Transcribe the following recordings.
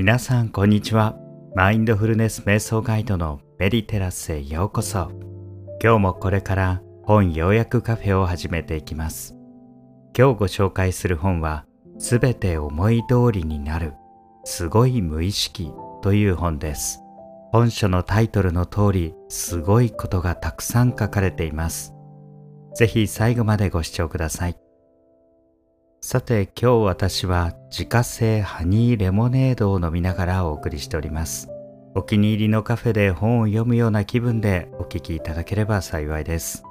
皆さんこんにちは。マインドフルネス瞑想ガイドのメディテラスへようこそ。今日もこれから本要約カフェを始めていきます。今日ご紹介する本はすべて思い通りになるすごい無意識という本です。本書のタイトルの通りすごいことがたくさん書かれています。ぜひ最後までご視聴ください。さて今日私は自家製ハニーレモネードを飲みながらお送りしております。お気に入りのカフェで本を読むような気分でお聞きいただければ幸いです。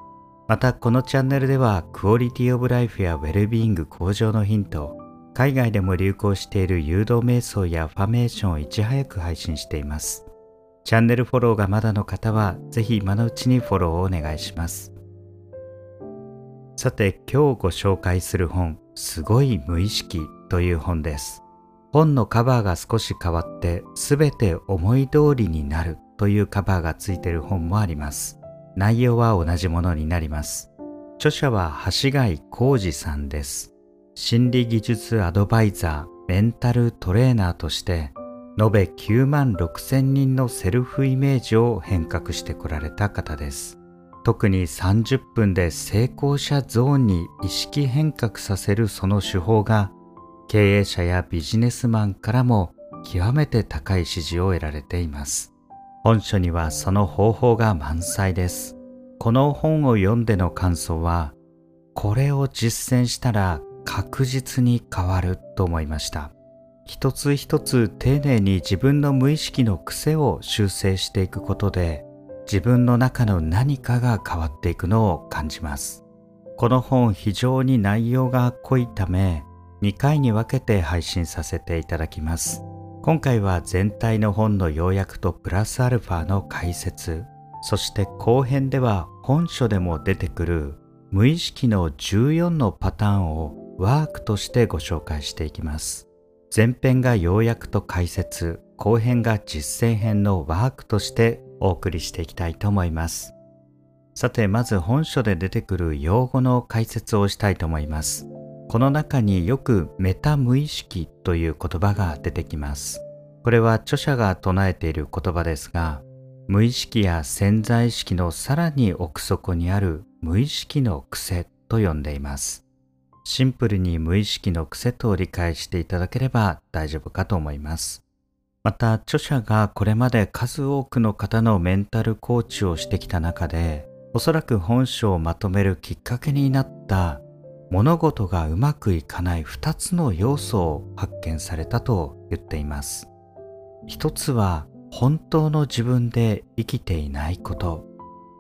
またこのチャンネルではクオリティオブライフやウェルビーイング向上のヒント海外でも流行している誘導瞑想やファメーションをいち早く配信しています。チャンネルフォローがまだの方はぜひ今のうちにフォローをお願いします。さて今日ご紹介する本すごい無意識という本です。本のカバーが少し変わって全て思い通りになるというカバーがついている本もあります。内容は同じものになります。著者は橋貝浩二さんです。心理技術アドバイザー、メンタルトレーナーとして延べ9万6千人のセルフイメージを変革してこられた方です。特に30分で成功者ゾーンに意識変革させるその手法が経営者やビジネスマンからも極めて高い支持を得られています。本書にはその方法が満載です。この本を読んでの感想は、これを実践したら確実に変わると思いました。一つ一つ丁寧に自分の無意識の癖を修正していくことで自分の中の何かが変わっていくのを感じます。この本非常に内容が濃いため2回に分けて配信させていただきます。今回は全体の本の要約とプラスアルファの解説、そして後編では本書でも出てくる無意識の14のパターンをワークとしてご紹介していきます。前編が要約と解説、後編が実践編のワークとしてお送りしていきたいと思います。さて、まず本書で出てくる用語の解説をしたいと思います。この中によくメタ無意識という言葉が出てきます。これは著者が唱えている言葉ですが、無意識や潜在意識のさらに奥底にある無意識の癖と呼んでいます。シンプルに無意識の癖と理解していただければ大丈夫かと思います。また著者がこれまで数多くの方のメンタルコーチをしてきた中でおそらく本書をまとめるきっかけになった物事がうまくいかない2つの要素を発見されたと言っています。一つは本当の自分で生きていないこと。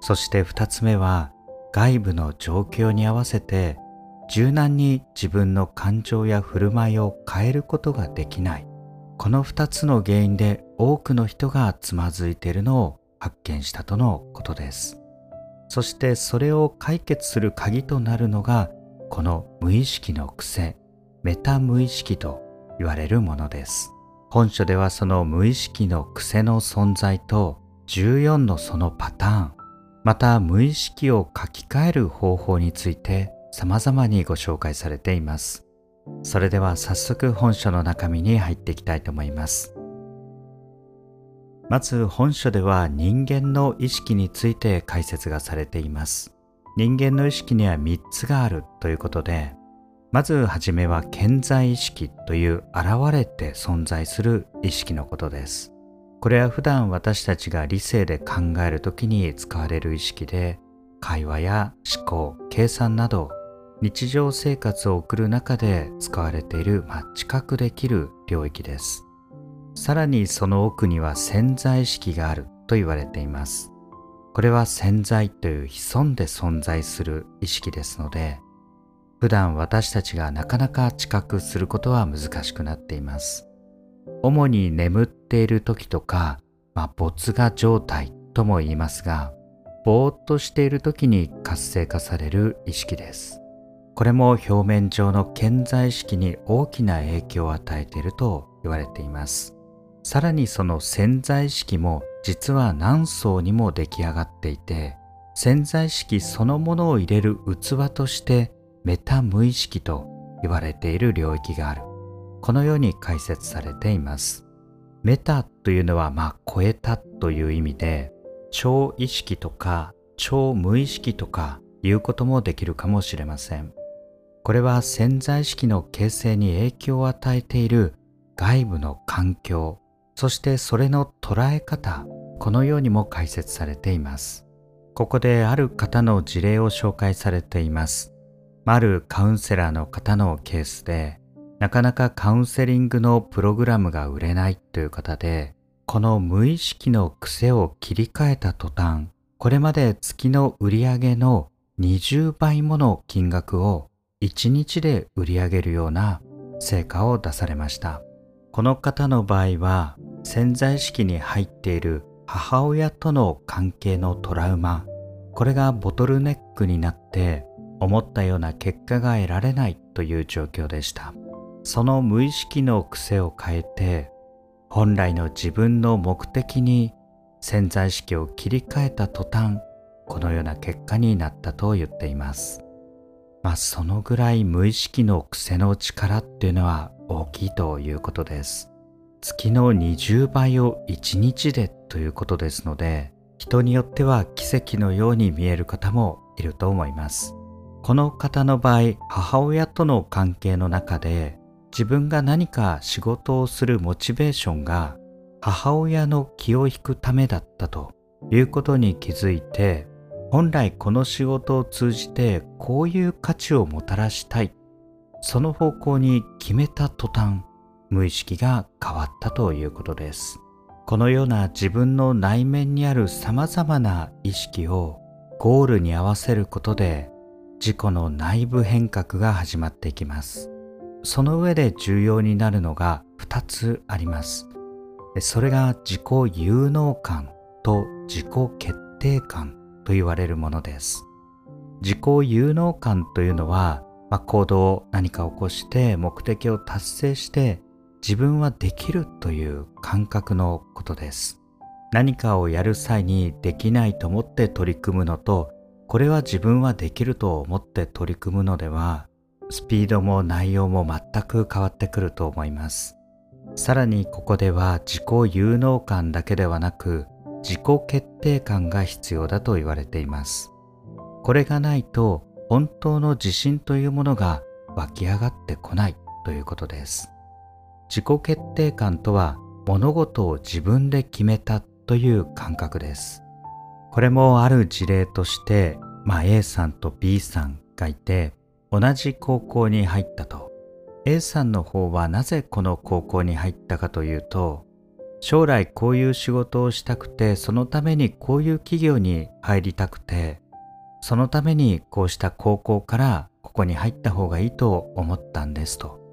そして2つ目は外部の状況に合わせて柔軟に自分の感情や振る舞いを変えることができない。この2つの原因で多くの人がつまずいているのを発見したとのことです。そしてそれを解決する鍵となるのがこの無意識の癖メタ無意識と言われるものです。本書ではその無意識の癖の存在と14のそのパターンまた無意識を書き換える方法について様々にご紹介されています。それでは早速本書の中身に入っていきたいと思います。まず本書では人間の意識について解説がされています。人間の意識には3つがあるということで、まずはじめは健在意識という現れて存在する意識のことです。これは普段私たちが理性で考える時に使われる意識で、会話や思考、計算など日常生活を送る中で使われている、まあ、知覚できる領域です。さらにその奥には潜在意識があると言われています。これは潜在という潜んで存在する意識ですので、普段私たちがなかなか知覚することは難しくなっています。主に眠っている時とか、まあ、没我状態とも言いますが、ぼーっとしている時に活性化される意識です。これも表面上の健在意識に大きな影響を与えていると言われています。さらにその潜在意識も実は何層にも出来上がっていて、潜在意識そのものを入れる器としてメタ無意識と言われている領域がある。このように解説されています。メタというのはまあ超えたという意味で超意識とか超無意識とかいうこともできるかもしれませんこれは潜在意識の形成に影響を与えている外部の環境そしてそれの捉え方このようにも解説されています。ここである方の事例を紹介されています。あるカウンセラーの方のケースでなかなかカウンセリングのプログラムが売れないという方でこの無意識の癖を切り替えた途端これまで月の売り上げの20倍もの金額を1日で売り上げるような成果を出されました。この方の場合は潜在意識に入っている母親との関係のトラウマこれがボトルネックになって思ったような結果が得られないという状況でした。その無意識の癖を変えて本来の自分の目的に潜在意識を切り替えた途端このような結果になったと言っています。まあそのぐらい無意識の癖の力っていうのは大きいということです。月の20倍を1日でということですので人によっては奇跡のように見える方もいると思います。この方の場合母親との関係の中で自分が何か仕事をするモチベーションが母親の気を引くためだったということに気づいて本来この仕事を通じてこういう価値をもたらしたい。その方向に決めた途端無意識が変わったということです。このような自分の内面にある様々な意識をゴールに合わせることで自己の内部変革が始まっていきます。その上で重要になるのが2つあります。それが自己有能感と自己決定感。と言われるものです。自己有能感というのは、まあ、行動何か起こして目的を達成して自分はできるという感覚のことです。何かをやる際にできないと思って取り組むのとこれは自分はできると思って取り組むのではスピードも内容も全く変わってくると思います。さらにここでは自己有能感だけではなく自己決定感が必要だと言われています。これがないと本当の自信というものが湧き上がってこないということです。自己決定感とは物事を自分で決めたという感覚です。これもある事例として、まあ、A さんと B さんがいて同じ高校に入ったと。A さんの方はなぜこの高校に入ったかというと将来こういう仕事をしたくてそのためにこういう企業に入りたくてそのためにこうした高校からここに入った方がいいと思ったんですと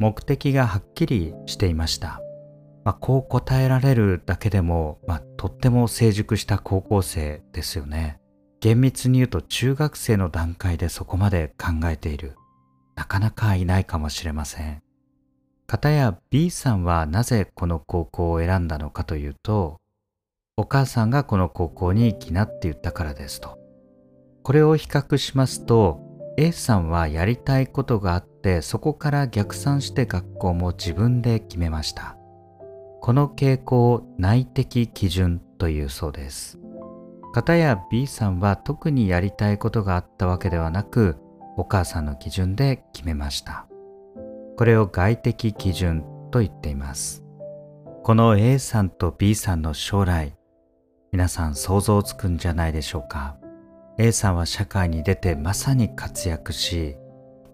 目的がはっきりしていました、まあ、こう答えられるだけでも、まあ、とっても成熟した高校生ですよね。厳密に言うと中学生の段階でそこまで考えている。なかなかいないかもしれません。かたや B さんはなぜこの高校を選んだのかというと、お母さんがこの高校に行きなって言ったからですと。これを比較しますと、A さんはやりたいことがあってそこから逆算して学校も自分で決めました。この傾向を内的基準というそうです。かたや B さんは特にやりたいことがあったわけではなくお母さんの基準で決めましたこれを外的基準と言っています。この A さんと B さんの将来皆さん想像つくんじゃないでしょうか。A さんは社会に出てまさに活躍し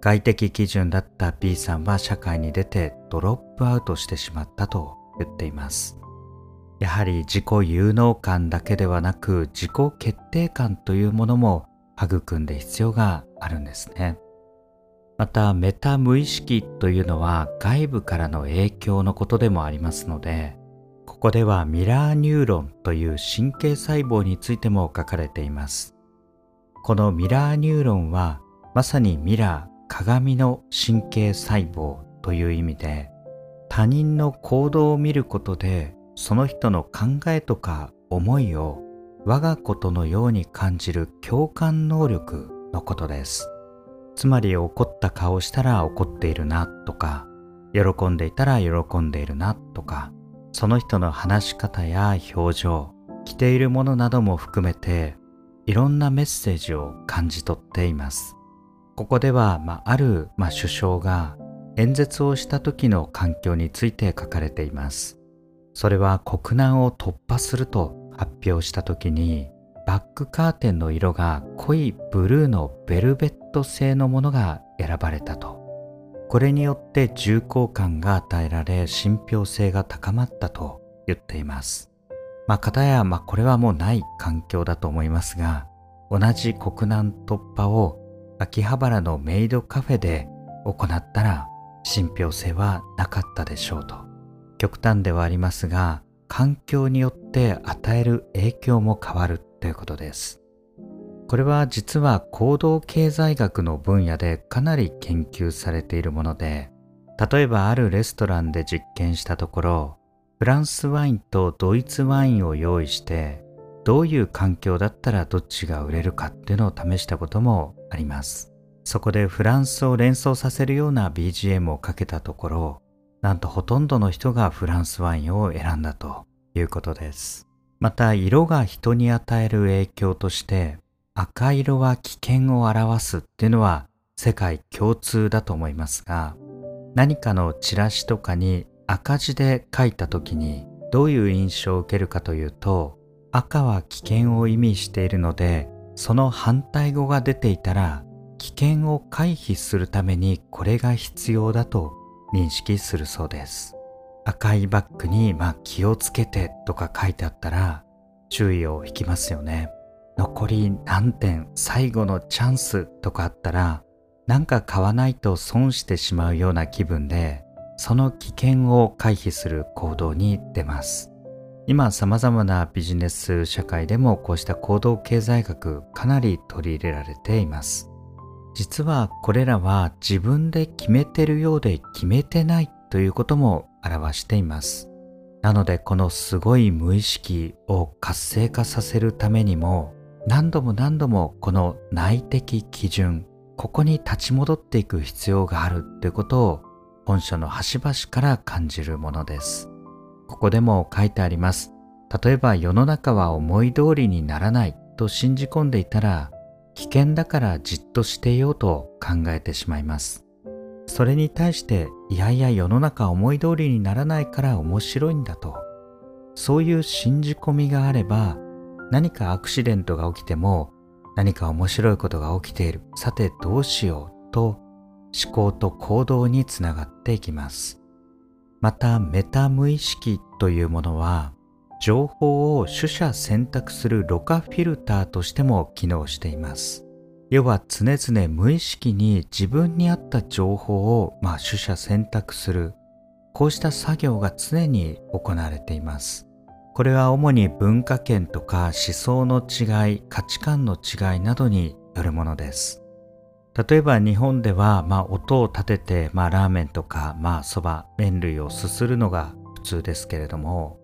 外的基準だった B さんは社会に出てドロップアウトしてしまったと言っています。やはり自己有能感だけではなく自己決定感というものも育んで必要があるんですね。またメタ無意識というのは外部からの影響のことでもありますのでここではミラーニューロンという神経細胞についても書かれていますこのミラーニューロンはまさにミラー鏡の神経細胞という意味で他人の行動を見ることでその人の考えとか思いを我がことのように感じる共感能力のことです。つまり怒った顔したら怒っているなとか、喜んでいたら喜んでいるなとか、その人の話し方や表情着ているものなども含めていろんなメッセージを感じ取っています。ここでは、まあ、ある、まあ、首相が演説をした時の環境について書かれています。それは国難を突破すると発表した時にバックカーテンの色が濃いブルーのベルベット製のものが選ばれたと。これによって重厚感が与えられ信憑性が高まったと言っています。まあ片やまあこれはもうない環境だと思いますが同じ国難突破を秋葉原のメイドカフェで行ったら信憑性はなかったでしょうと。極端ではありますが環境によって与える影響も変わるということです。これは実は行動経済学の分野でかなり研究されているもので例えばあるレストランで実験したところフランスワインとドイツワインを用意してどういう環境だったらどっちが売れるかっていうのを試したこともあります。そこでフランスを連想させるような BGM をかけたところなんとほとんどの人がフランスワインを選んだということです。また色が人に与える影響として赤色は危険を表すっていうのは世界共通だと思いますが何かのチラシとかに赤字で書いた時にどういう印象を受けるかというと赤は危険を意味しているのでその反対語が出ていたら危険を回避するためにこれが必要だと認識するそうです。赤いバッグにまあ気をつけてとか書いてあったら注意を引きますよね。残り何点最後のチャンスとかあったらなんか買わないと損してしまうような気分でその危険を回避する行動に出ます。今様々なビジネス社会でもこうした行動経済学かなり取り入れられています。実はこれらは自分で決めてるようで決めてないということも表しています。なのでこのすごい無意識を活性化させるためにも何度も何度もこの内的基準ここに立ち戻っていく必要があるということを本書の端々から感じるものです。ここでも書いてあります。例えば世の中は思い通りにならないと信じ込んでいたら危険だからじっとしていようと考えてしまいます。それに対していやいや世の中思い通りにならないから面白いんだと。そういう信じ込みがあれば何かアクシデントが起きても何か面白いことが起きている。さてどうしようと思考と行動につながっていきます。またメタ無意識というものは情報を取捨選択するろ過フィルターとしても機能しています。要は常々無意識に自分に合った情報を、まあ、取捨選択する。こうした作業が常に行われています。これは主に文化圏とか思想の違い価値観の違いなどによるものです。例えば日本では、まあ、音を立てて、まあ、ラーメンとか、まあ、そば麺類をすするのが普通ですけれども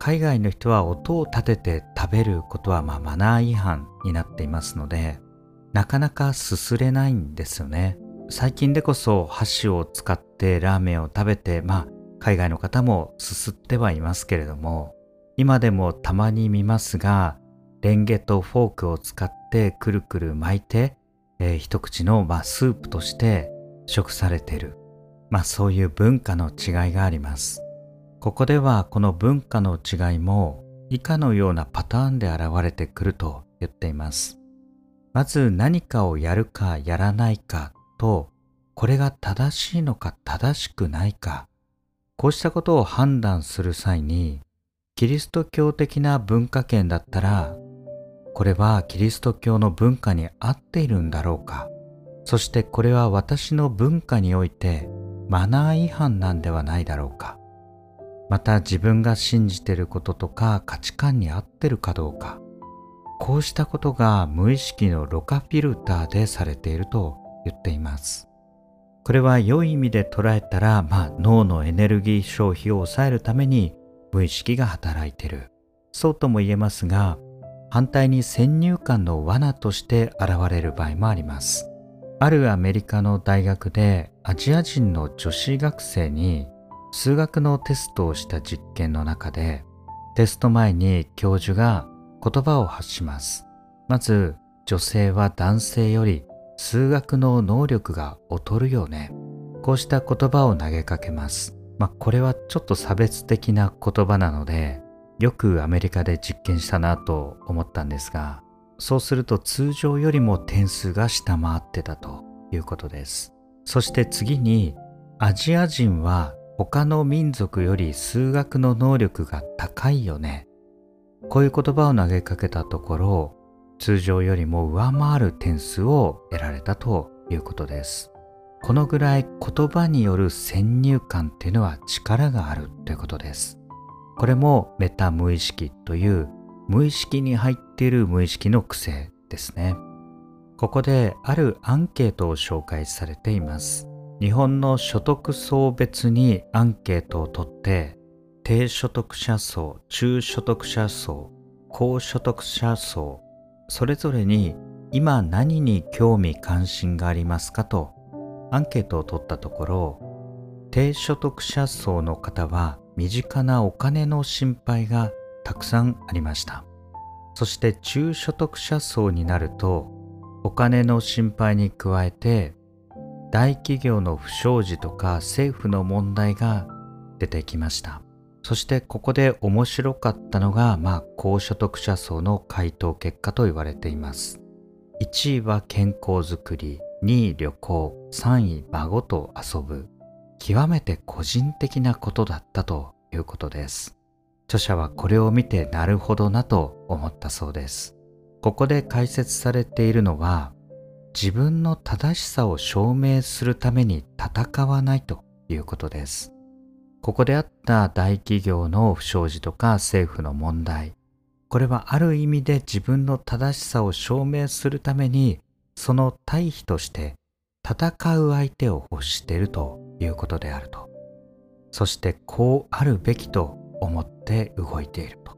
海外の人は音を立てて食べることは、まあ、マナー違反になっていますのでなかなかすすれないんですよね。最近でこそ箸を使ってラーメンを食べてまあ海外の方もすすってはいますけれども今でもたまに見ますがレンゲとフォークを使ってくるくる巻いて、えー、一口の、まあ、スープとして食されている、まあ、そういう文化の違いがあります。ここではこの文化の違いも以下のようなパターンで現れてくると言っています。まず何かをやるかやらないかとこれが正しいのか正しくないか。こうしたことを判断する際にキリスト教的な文化圏だったらこれはキリスト教の文化に合っているんだろうか。そしてこれは私の文化においてマナー違反なんではないだろうか。また自分が信じてることとか価値観に合ってるかどうか。こうしたことが無意識のろ過フィルターでされていると言っています。これは良い意味で捉えたら、まあ、脳のエネルギー消費を抑えるために無意識が働いてる。そうとも言えますが反対に先入観の罠として現れる場合もあります。あるアメリカの大学でアジア人の女子学生に数学のテストをした実験の中でテスト前に教授が言葉を発します。まず女性は男性より数学の能力が劣るよね。こうした言葉を投げかけます。まあこれはちょっと差別的な言葉なのでよくアメリカで実験したなと思ったんですがそうすると通常よりも点数が下回ってたということです。そして次にアジア人は他の民族より数学の能力が高いよね。こういう言葉を投げかけたところ通常よりも上回る点数を得られたということです。このぐらい言葉による先入観っていうのは力があるということです。これもメタ無意識という無意識に入っている無意識の癖ですね。ここであるアンケートを紹介されています。日本の所得層別にアンケートを取って低所得者層中所得者層高所得者層それぞれに今何に興味関心がありますかとアンケートを取ったところ低所得者層の方は身近なお金の心配がたくさんありました。そして中所得者層になるとお金の心配に加えて大企業の不祥事とか政府の問題が出てきました。そしてここで面白かったのがまあ高所得者層の回答結果と言われています。1位は健康づくり2位旅行。3位孫と遊ぶ極めて個人的なことだったということです著者はこれを見てなるほどなと思ったそうです。ここで解説されているのは自分の正しさを証明するために戦わないということです。ここであった大企業の不祥事とか政府の問題。これはある意味で自分の正しさを証明するためにその対比として戦う相手を欲しているということであると。そしてこうあるべきと思って動いていると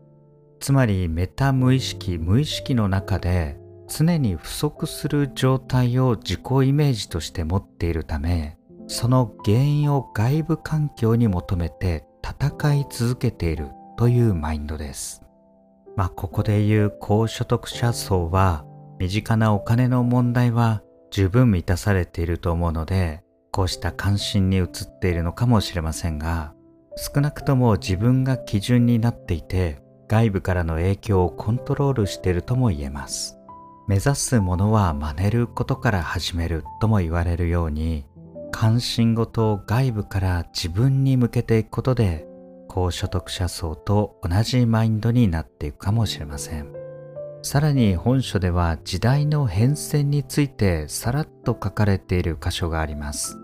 つまりメタ無意識無意識の中で常に不足する状態を自己イメージとして持っているためその原因を外部環境に求めて戦い続けているというマインドですまあここで言う高所得者層は身近なお金の問題は十分満たされていると思うのでこうした関心に移っているのかもしれませんが少なくとも自分が基準になっていて外部からの影響をコントロールしているとも言えます。目指すものは真似ることから始めるとも言われるように関心事を外部から自分に向けていくことで高所得者層と同じマインドになっていくかもしれません。さらに本書では時代の変遷についてさらっと書かれている箇所があります。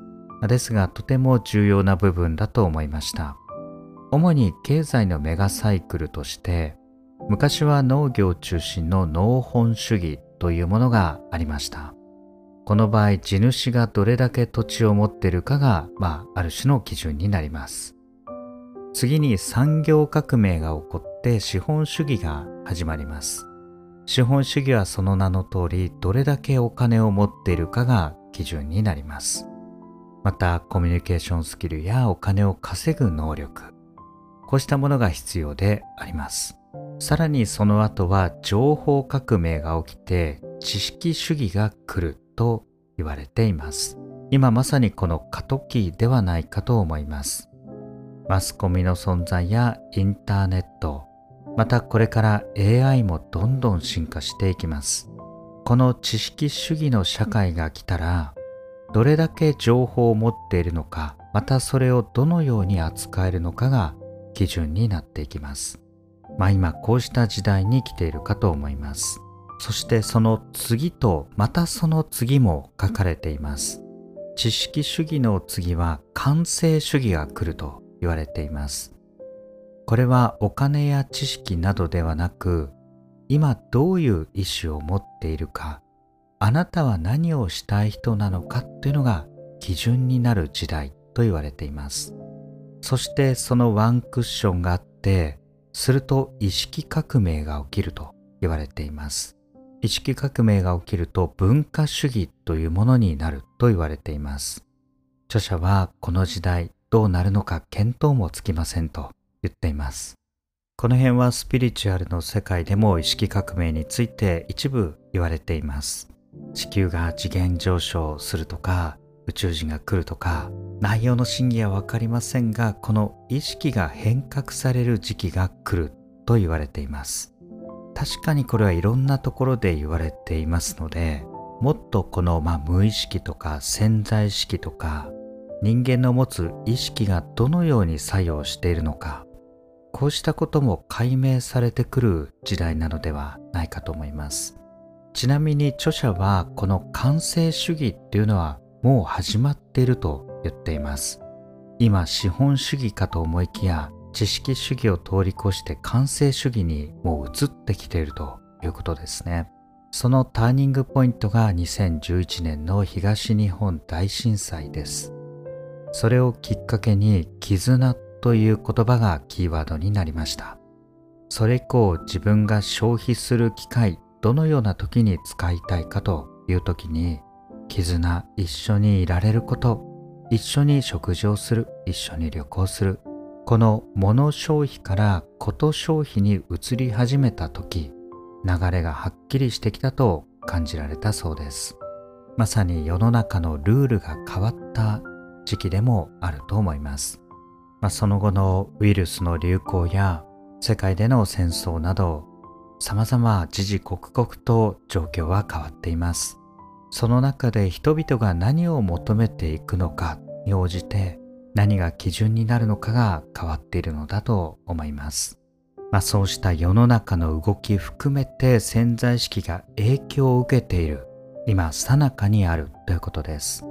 ですがとても重要な部分だと思いました。主に経済のメガサイクルとして昔は農業中心の農本主義というものがありました。この場合地主がどれだけ土地を持っているかが、まあ、ある種の基準になります。次に産業革命が起こって資本主義が始まります。資本主義はその名の通りどれだけお金を持っているかが基準になります。またコミュニケーションスキルやお金を稼ぐ能力こうしたものが必要であります。さらにその後は情報革命が起きて知識主義が来ると言われています。今まさにこの過渡期ではないかと思います。マスコミの存在やインターネットまたこれから AI もどんどん進化していきます。この知識主義の社会が来たらどれだけ情報を持っているのかまたそれをどのように扱えるのかが基準になっていきます。まあ今こうした時代に来ているかと思います。そしてその次とまたその次も書かれています。知識主義の次は完成主義が来ると言われています。これはお金や知識などではなく今どういう意思を持っているかあなたは何をしたい人なのかというのが基準になる時代と言われています。そしてそのワンクッションがあってすると意識革命が起きると言われています。意識革命が起きると文化主義というものになると言われています。著者はこの時代どうなるのか見当もつきませんと。言っています。この辺はスピリチュアルの世界でも意識革命について一部言われています。地球が次元上昇するとか宇宙人が来るとか内容の真偽は分かりませんがこの意識が変革される時期が来ると言われています確かにこれはいろんなところで言われていますのでもっとこの、まあ、無意識とか潜在意識とか人間の持つ意識がどのように作用しているのかこうしたことも解明されてくる時代なのではないかと思います。ちなみに著者はこの完成主義っていうのはもう始まっていると言っています。今資本主義かと思いきや知識主義を通り越して完成主義にもう移ってきているということですね。そのターニングポイントが2011年の東日本大震災です。それをきっかけに絆という言葉がキーワードになりました。それ以降自分が消費する機会どのような時に使いたいかという時に絆一緒にいられること一緒に食事をする一緒に旅行するこの物消費からこと消費に移り始めた時流れがはっきりしてきたと感じられたそうです。まさに世の中のルールが変わった時期でもあると思います、まあ、その後のウイルスの流行や世界での戦争など様々時々刻々と状況は変わっています。その中で人々が何を求めていくのかに応じて何が基準になるのかが変わっているのだと思います。まあ、そうした世の中の動き含めて潜在意識が影響を受けている今さなかにあるということです。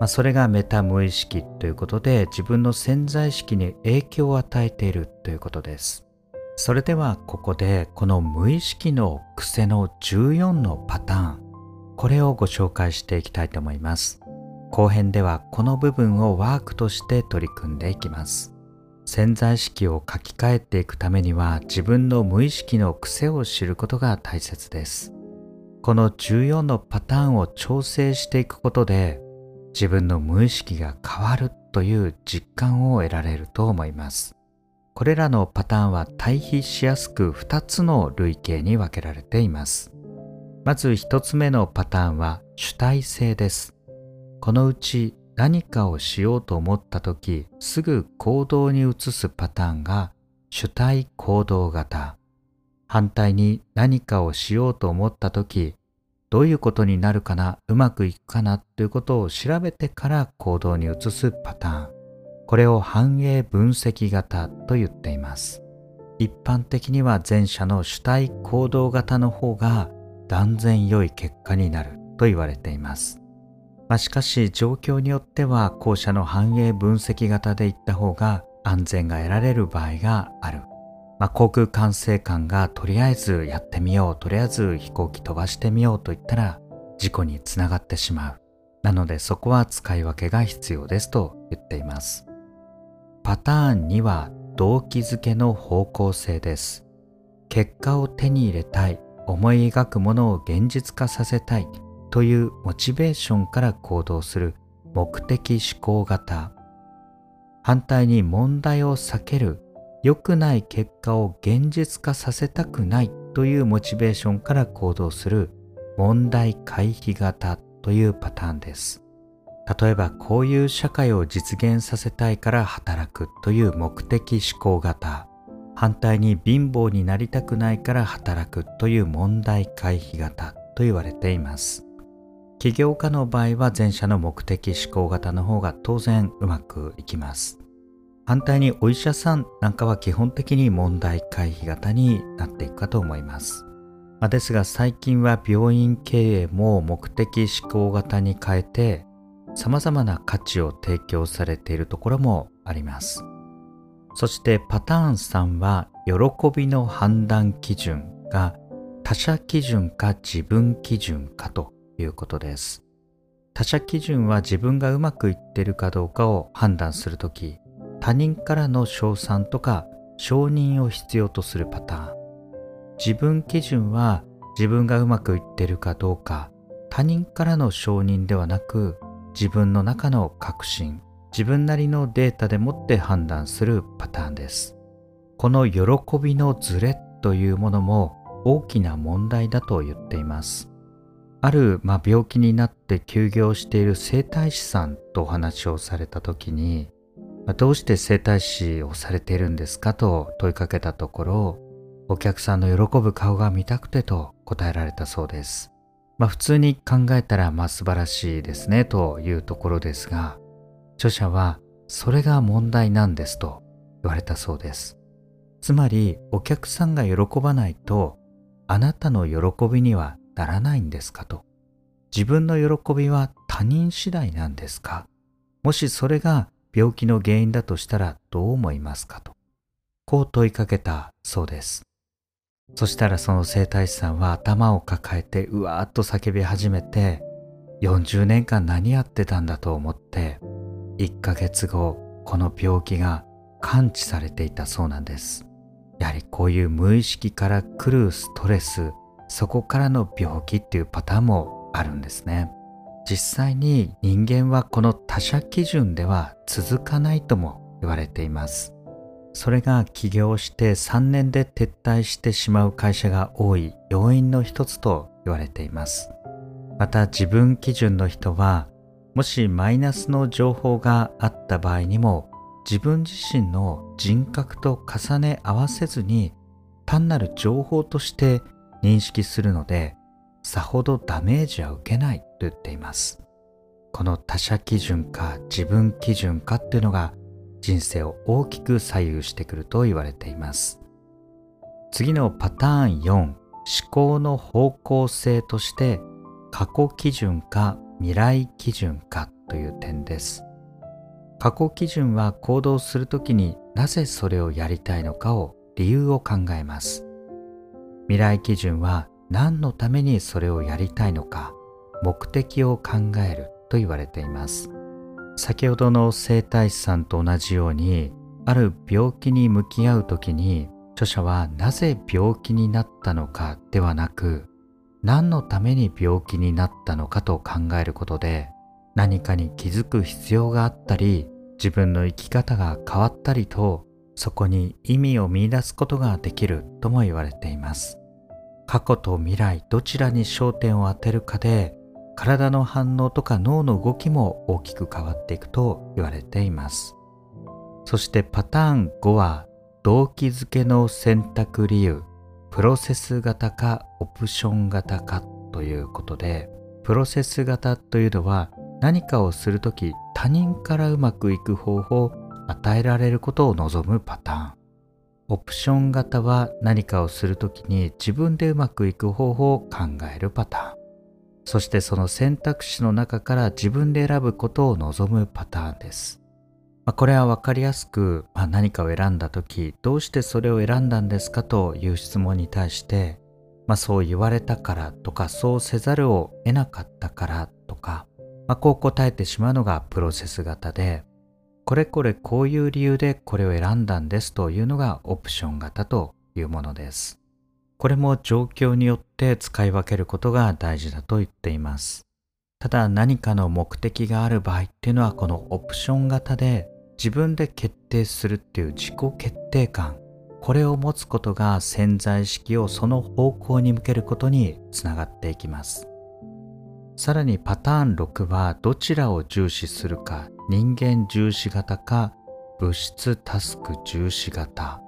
まあ、それがメタ無意識ということで自分の潜在意識に影響を与えているということです。それではここでこの無意識の癖の14のパターンこれをご紹介していきたいと思います。後編ではこの部分をワークとして取り組んでいきます。潜在意識を書き換えていくためには自分の無意識の癖を知ることが大切です。この14のパターンを調整していくことで自分の無意識が変わるという実感を得られると思いますこれらのパターンは対比しやすく2つの類型に分けられています。まず1つ目のパターンは主体性です。このうち何かをしようと思った時すぐ行動に移すパターンが主体行動型。反対に何かをしようと思った時どういうことになるかなうまくいくかなということを調べてから行動に移すパターン。これを反映分析型と言っています。一般的には前者の主体行動型の方が断然良い結果になると言われています。まあ、しかし状況によっては後者の反映分析型でいった方が安全が得られる場合がある。まあ、航空管制官がとりあえずやってみよう、とりあえず飛行機飛ばしてみようと言ったら事故につながってしまう。なのでそこは使い分けが必要ですと言っています。パターン2は動機づけの方向性です。結果を手に入れたい、思い描くものを現実化させたいというモチベーションから行動する目的思考型。反対に問題を避ける、良くない結果を現実化させたくないというモチベーションから行動する問題回避型というパターンです。例えばこういう社会を実現させたいから働くという目的思考型。反対に貧乏になりたくないから働くという問題回避型と言われています。起業家の場合は前者の目的思考型の方が当然うまくいきます。反対にお医者さんなんかは基本的に問題回避型になっていくかと思いますまですが最近は病院経営も目的思考型に変えて様々な価値を提供されているところもあります。そしてパターン3は喜びの判断基準が他者基準か自分基準かということです。他者基準は自分がうまくいっているかどうかを判断するとき、他人からの称賛とか承認を必要とするパターン。自分基準は自分がうまくいってるかどうか他人からの承認ではなく自分の中の確信自分なりのデータでもって判断するパターンです。この喜びのズレというものも大きな問題だと言っています。ある、まあ、病気になって休業している整体師さんとお話をされた時に、どうして整体師をされているんですかと問いかけたところお客さんの喜ぶ顔が見たくてと答えられたそうです。まあ普通に考えたらまあ素晴らしいですねというところですが著者はそれが問題なんですと言われたそうです。つまりお客さんが喜ばないとあなたの喜びにはならないんですかと。自分の喜びは他人次第なんですかもしそれが病気の原因だとしたらどう思いますかと。こう問いかけたそうです。そしたらその整体師さんは頭を抱えてうわーっと叫び始めて40年間何やってたんだと思って1ヶ月後この病気が感知されていたそうなんですやはりこういう無意識から来るストレスそこからの病気っていうパターンもあるんですね実際に人間はこの他者基準では続かないとも言われています。それが起業して3年で撤退してしまう会社が多い要因の一つと言われています。また自分基準の人はもしマイナスの情報があった場合にも自分自身の人格と重ね合わせずに単なる情報として認識するのでさほどダメージは受けない。と言っています。この他者基準か自分基準かっていうのが人生を大きく左右してくると言われています。次のパターン4思考の方向性として過去基準か未来基準かという点です。過去基準は行動するときになぜそれをやりたいのかを理由を考えます。未来基準は何のためにそれをやりたいのか目的を考えると言われています。先ほどの整体師さんと同じようにある病気に向き合う時に著者はなぜ病気になったのかではなく何のために病気になったのかと考えることで何かに気づく必要があったり自分の生き方が変わったりとそこに意味を見いだすことができるとも言われています。過去と未来どちらに焦点を当てるかで体の反応とか脳の動きも大きく変わっていくと言われています。そしてパターン5は動機づけの選択理由プロセス型かオプション型かということでプロセス型というのは何かをするとき他人からうまくいく方法を与えられることを望むパターン。オプション型は何かをするときに自分でうまくいく方法を考えるパターン。そしてその選択肢の中から自分で選ぶことを望むパターンです。まあ、これは分かりやすく、まあ、何かを選んだ時どうしてそれを選んだんですかという質問に対して、まあ、そう言われたからとかそうせざるを得なかったからとか、まあ、こう答えてしまうのがプロセス型でこれこれこういう理由でこれを選んだんですというのがオプション型というものです。これも状況によって使い分けることが大事だと言っています。ただ何かの目的がある場合っていうのはこのオプション型で自分で決定するっていう自己決定感これを持つことが潜在意識をその方向に向けることにつながっていきますさらにパターン6はどちらを重視するか人間重視型か物質タスク重視型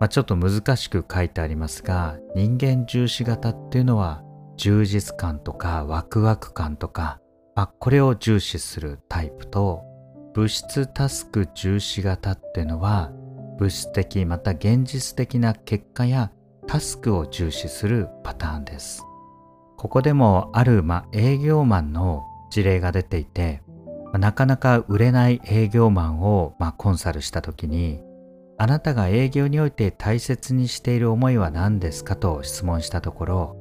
まあ、ちょっと難しく書いてありますが人間重視型っていうのは充実感とかワクワク感とか、まあ、これを重視するタイプと物質タスク重視型っていうのは物質的また現実的な結果やタスクを重視するパターンです。ここでもある、まあ、営業マンの事例が出ていて、まあ、なかなか売れない営業マンを、まあ、コンサルした時にあなたが営業において大切にしている思いは何ですかと質問したところ、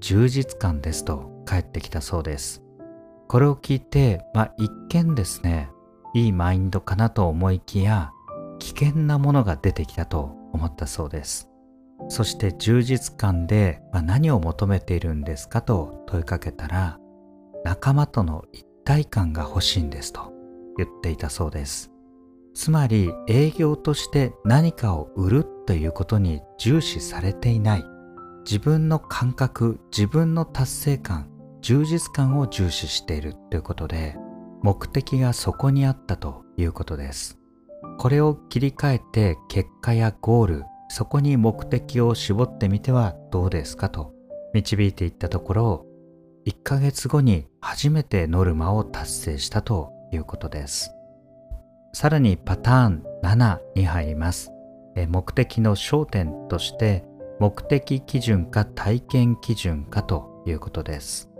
充実感ですと返ってきたそうです。これを聞いて、まあ一見ですね、いいマインドかなと思いきや、危険なものが出てきたと思ったそうです。そして充実感で、まあ、何を求めているんですかと問いかけたら、仲間との一体感が欲しいんですと言っていたそうです。つまり営業として何かを売るということに重視されていない。自分の感覚自分の達成感充実感を重視しているということで目的がそこにあったということです。これを切り替えて結果やゴールそこに目的を絞ってみてはどうですかと導いていったところ1ヶ月後に初めてノルマを達成したということです。さらにパターン7に入ります。目的の焦点として目的基準か体験基準かということです。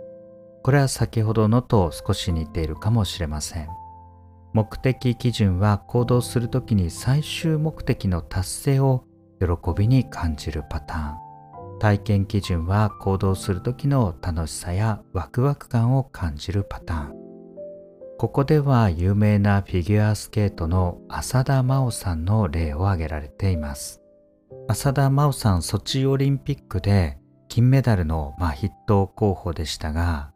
これは先ほどのと少し似ているかもしれません。目的基準は行動するときに最終目的の達成を喜びに感じるパターン。体験基準は行動する時の楽しさやワクワク感を感じるパターン。ここでは有名なフィギュアスケートの浅田真央さんの例を挙げられています。浅田真央さんソチオリンピックで金メダルの、まあ、筆頭候補でしたが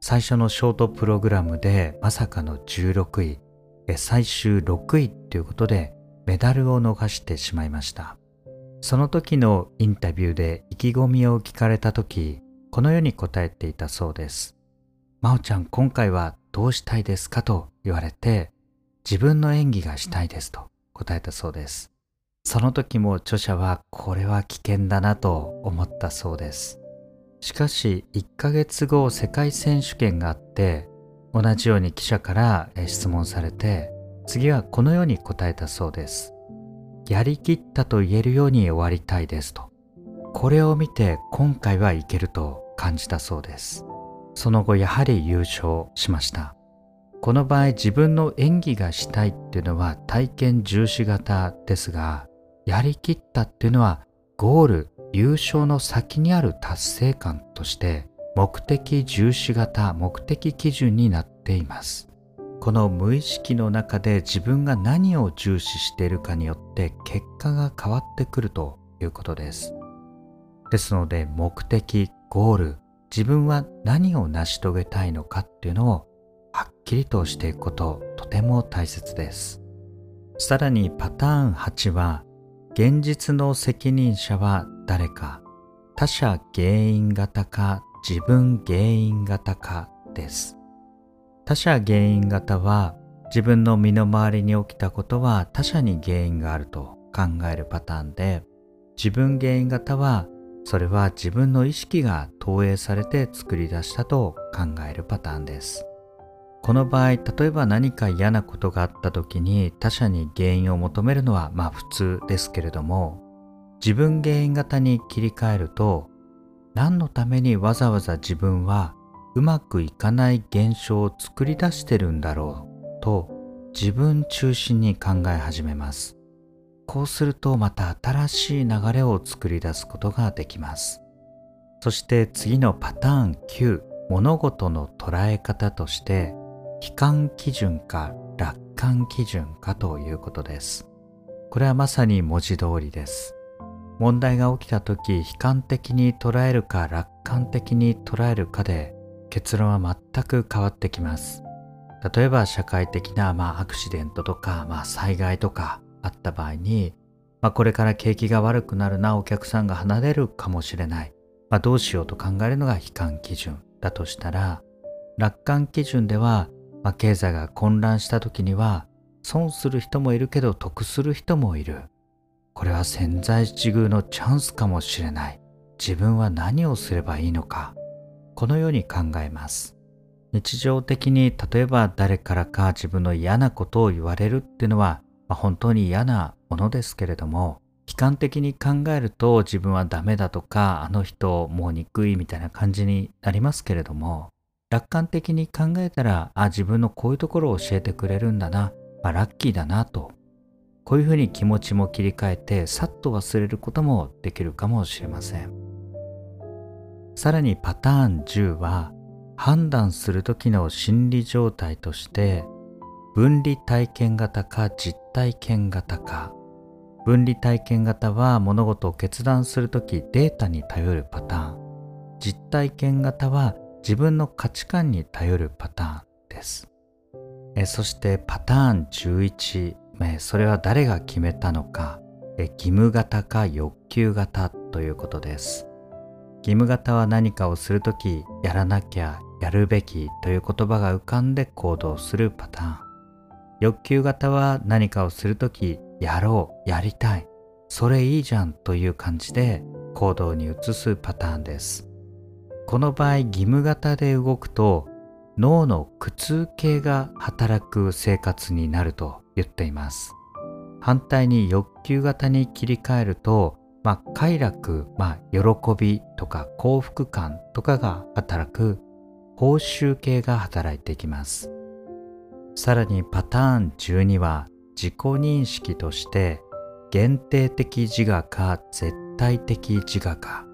最初のショートプログラムでまさかの16位最終6位ということでメダルを逃してしまいました。その時のインタビューで意気込みを聞かれた時このように答えていたそうです真央ちゃん今回はどうしたいですかと言われて自分の演技がしたいですと答えたそうです。その時も著者はこれは危険だなと思ったそうです。しかし1ヶ月後世界選手権があって同じように記者から質問されて次はこのように答えたそうです。やりきったと言えるように終わりたいですと。これを見て今回はいけると感じたそうです。その後やはり優勝しました。この場合自分の演技がしたいっていうのは体験重視型ですがやりきったっていうのはゴール優勝の先にある達成感として目的重視型目的基準になっています。この無意識の中で自分が何を重視しているかによって結果が変わってくるということです。ですので目的ゴール自分は何を成し遂げたいのかっていうのをはっきりとしていくこととても大切です。さらにパターン8は現実の責任者は誰か。他者原因型か自分原因型かです。他者原因型は自分の身の回りに起きたことは他者に原因があると考えるパターンで自分原因型はそれは自分の意識が投影されて作り出したと考えるパターンです。この場合例えば何か嫌なことがあった時に他者に原因を求めるのはまあ普通ですけれども自分原因型に切り替えると何のためにわざわざ自分はうまくいかない現象を作り出してるんだろうと自分中心に考え始めます。こうするとまた新しい流れを作り出すことができますそして次のパターン9物事の捉え方として悲観基準か楽観基準かということです。これはまさに文字通りです。問題が起きた時悲観的に捉えるか楽観的に捉えるかで結論は全く変わってきます。例えば社会的な、まあ、アクシデントとか、まあ、災害とかあった場合に、まあ、これから景気が悪くなるなお客さんが離れるかもしれない、まあ、どうしようと考えるのが悲観基準だとしたら楽観基準ではまあ、経済が混乱した時には損する人もいるけど得する人もいる。これは潜在自遇のチャンスかもしれない。自分は何をすればいいのか。このように考えます。日常的に例えば誰からか自分の嫌なことを言われるっていうのは、まあ、本当に嫌なものですけれども悲観的に考えると自分はダメだとかあの人もう憎いみたいな感じになりますけれども楽観的に考えたら、あ、自分のこういうところを教えてくれるんだな、あ、ラッキーだなと、こういうふうに気持ちも切り替えて、さっと忘れることもできるかもしれません。さらにパターン10は、判断する時の心理状態として、分離体験型か実体験型か、分離体験型は物事を決断するときデータに頼るパターン。実体験型は自分の価値観に頼るパターンです。えそしてパターン11、えそれは誰が決めたのか。え義務型か欲求型ということです。義務型は何かをするときやらなきゃやるべきという言葉が浮かんで行動するパターン。欲求型は何かをするときやろうやりたい。それいいじゃんという感じで行動に移すパターンです。この場合義務型で動くと脳の苦痛系が働く生活になると言っています。反対に欲求型に切り替えると、まあ、快楽、まあ、喜びとか幸福感とかが働く報酬系が働いていきます。さらにパターン12は自己認識として限定的自我か絶対的自我か。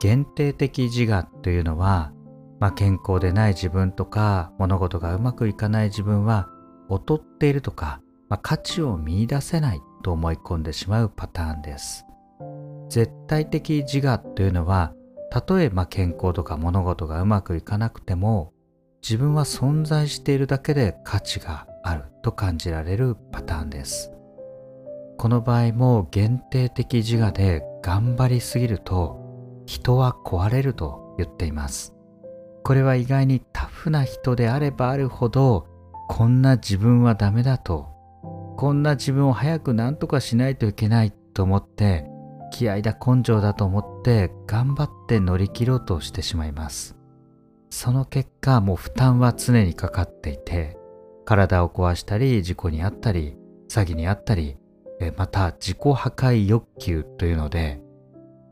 限定的自我というのは、まあ、健康でない自分とか物事がうまくいかない自分は劣っているとか、まあ、価値を見いだせないと思い込んでしまうパターンです。絶対的自我というのはたとえま健康とか物事がうまくいかなくても自分は存在しているだけで価値があると感じられるパターンです。この場合も限定的自我で頑張りすぎると人は壊れると言っています。これは意外にタフな人であればあるほどこんな自分はダメだとこんな自分を早く何とかしないといけないと思って気合だ根性だと思って頑張って乗り切ろうとしてしまいます。その結果もう負担は常にかかっていて体を壊したり事故にあったり詐欺にあったりまた自己破壊欲求というので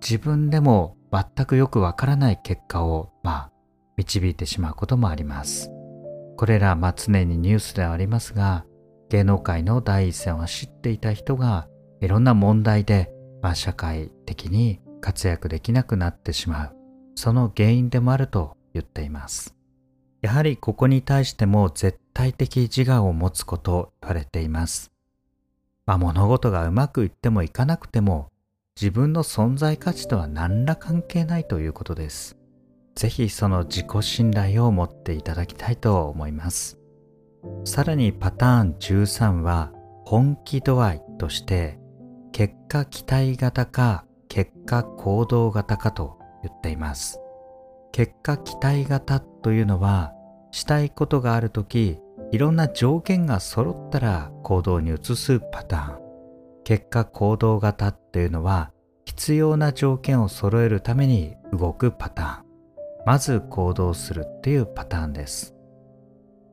自分でも全くよくわからない結果をまあ導いてしまうこともあります。これらまあ常にニュースではありますが芸能界の第一線を知っていた人がいろんな問題で、まあ、社会的に活躍できなくなってしまう。その原因でもあると言っていますやはりここに対しても絶対的自我を持つことを言われています。まあ、物事がうまくいってもいかなくても自分の存在価値とは何ら関係ないということです。ぜひその自己信頼を持っていただきたいと思います。さらにパターン13は本気度合いとして結果期待型か結果行動型かと言っています。結果期待型というのはしたいことがある時いろんな条件が揃ったら行動に移すパターン。結果行動型っていうのは必要な条件を揃えるために動くパターン。まず行動するっていうパターンです。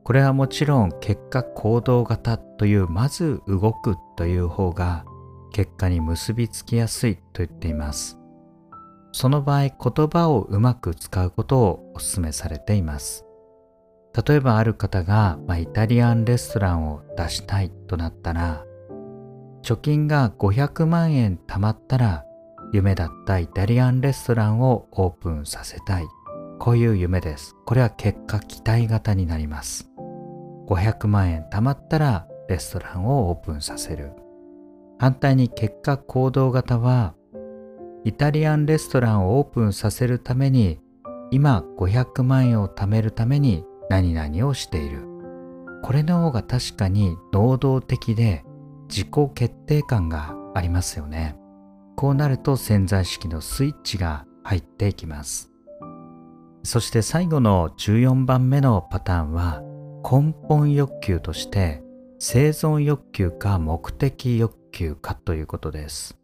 これはもちろん結果行動型というまず動くという方が結果に結びつきやすいと言っています。その場合言葉をうまく使うことをお勧めされています。例えばある方が、まあ、イタリアンレストランを出したいとなったら貯金が500万円貯まったら夢だったイタリアンレストランをオープンさせたい。こういう夢です。これは結果期待型になります。500万円貯まったらレストランをオープンさせる。反対に結果行動型はイタリアンレストランをオープンさせるために今500万円を貯めるために何々をしている。これの方が確かに能動的で自己決定感がありますよね。こうなると潜在意識のスイッチが入っていきます。そして最後の14番目のパターンは根本欲求として生存欲求か目的欲求かということです。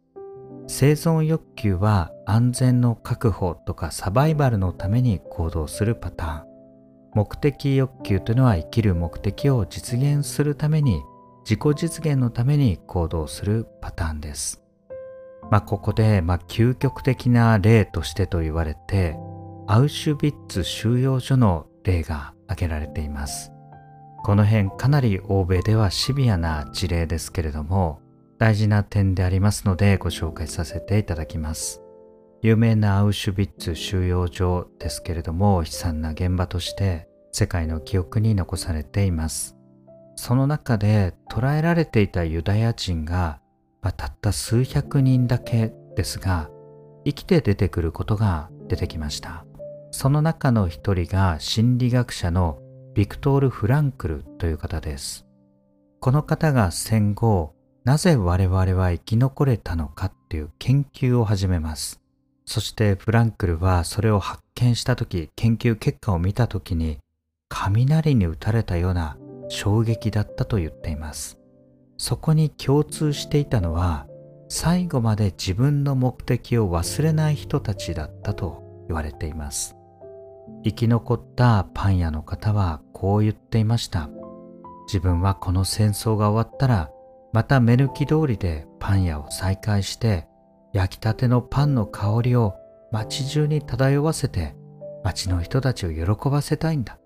生存欲求は安全の確保とかサバイバルのために行動するパターン。目的欲求というのは生きる目的を実現するために自己実現のために行動するパターンです。まあここで、まあ、究極的な例としてと言われてアウシュビッツ収容所の例が挙げられています。この辺かなり欧米ではシビアな事例ですけれども大事な点でありますのでご紹介させていただきます。有名なアウシュビッツ収容所ですけれども悲惨な現場として世界の記憶に残されています。その中で捕らえられていたユダヤ人が、まあ、たった数百人だけですが生きて出てくることが出てきました。その中の一人が心理学者のビクトール・フランクルという方です。この方が戦後、なぜ我々は生き残れたのかっていう研究を始めます。そしてフランクルはそれを発見した時、研究結果を見た時に、雷に打たれたような衝撃だったと言っています。そこに共通していたのは、最後まで自分の目的を忘れない人たちだったと言われています。生き残ったパン屋の方はこう言っていました。自分はこの戦争が終わったら、また目抜き通りでパン屋を再開して、焼きたてのパンの香りを街中に漂わせて、街の人たちを喜ばせたいんだ。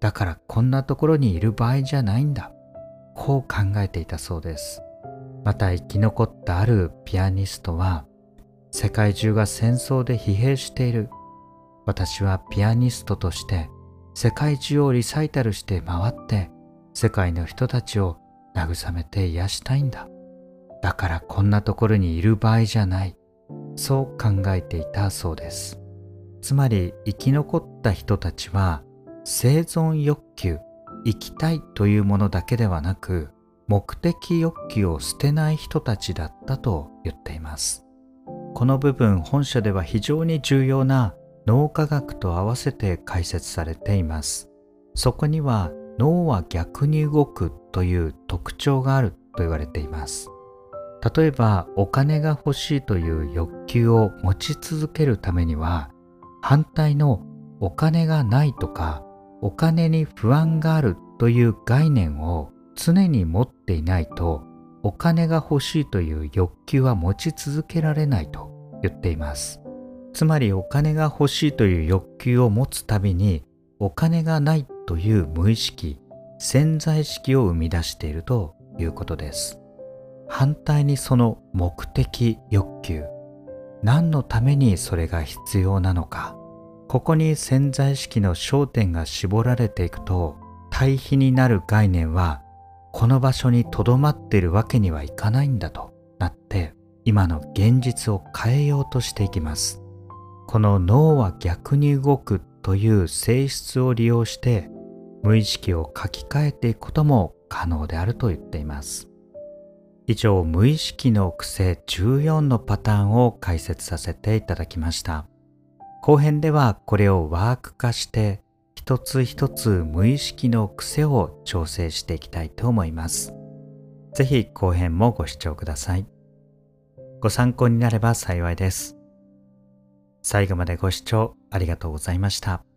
だからこんなところにいる場合じゃないんだ。こう考えていたそうです。また生き残ったあるピアニストは、世界中が戦争で疲弊している。私はピアニストとして世界中をリサイタルして回って世界の人たちを慰めて癒したいんだ。だからこんなところにいる場合じゃない。そう考えていたそうです。つまり生き残った人たちは生存欲求、生きたいというものだけではなく目的欲求を捨てない人たちだったと言っています。この部分本書では非常に重要な脳科学と合わせて解説されています。そこには脳は逆に動くという特徴があると言われています。例えばお金が欲しいという欲求を持ち続けるためには反対のお金がないとかお金に不安があるという概念を常に持っていないとお金が欲しいという欲求は持ち続けられないと言っています。つまりお金が欲しいという欲求を持つたびにお金がないという無意識潜在意識を生み出しているということです。反対にその目的欲求何のためにそれが必要なのかここに潜在意識の焦点が絞られていくと対比になる概念はこの場所にとどまっているわけにはいかないんだとなって今の現実を変えようとしていきます。この脳は逆に動くという性質を利用して無意識を書き換えていくことも可能であると言っています。以上、無意識の癖14のパターンを解説させていただきました。後編ではこれをワーク化して一つ一つ無意識の癖を調整していきたいと思います。ぜひ後編もご視聴ください。ご参考になれば幸いです。最後までご視聴ありがとうございました。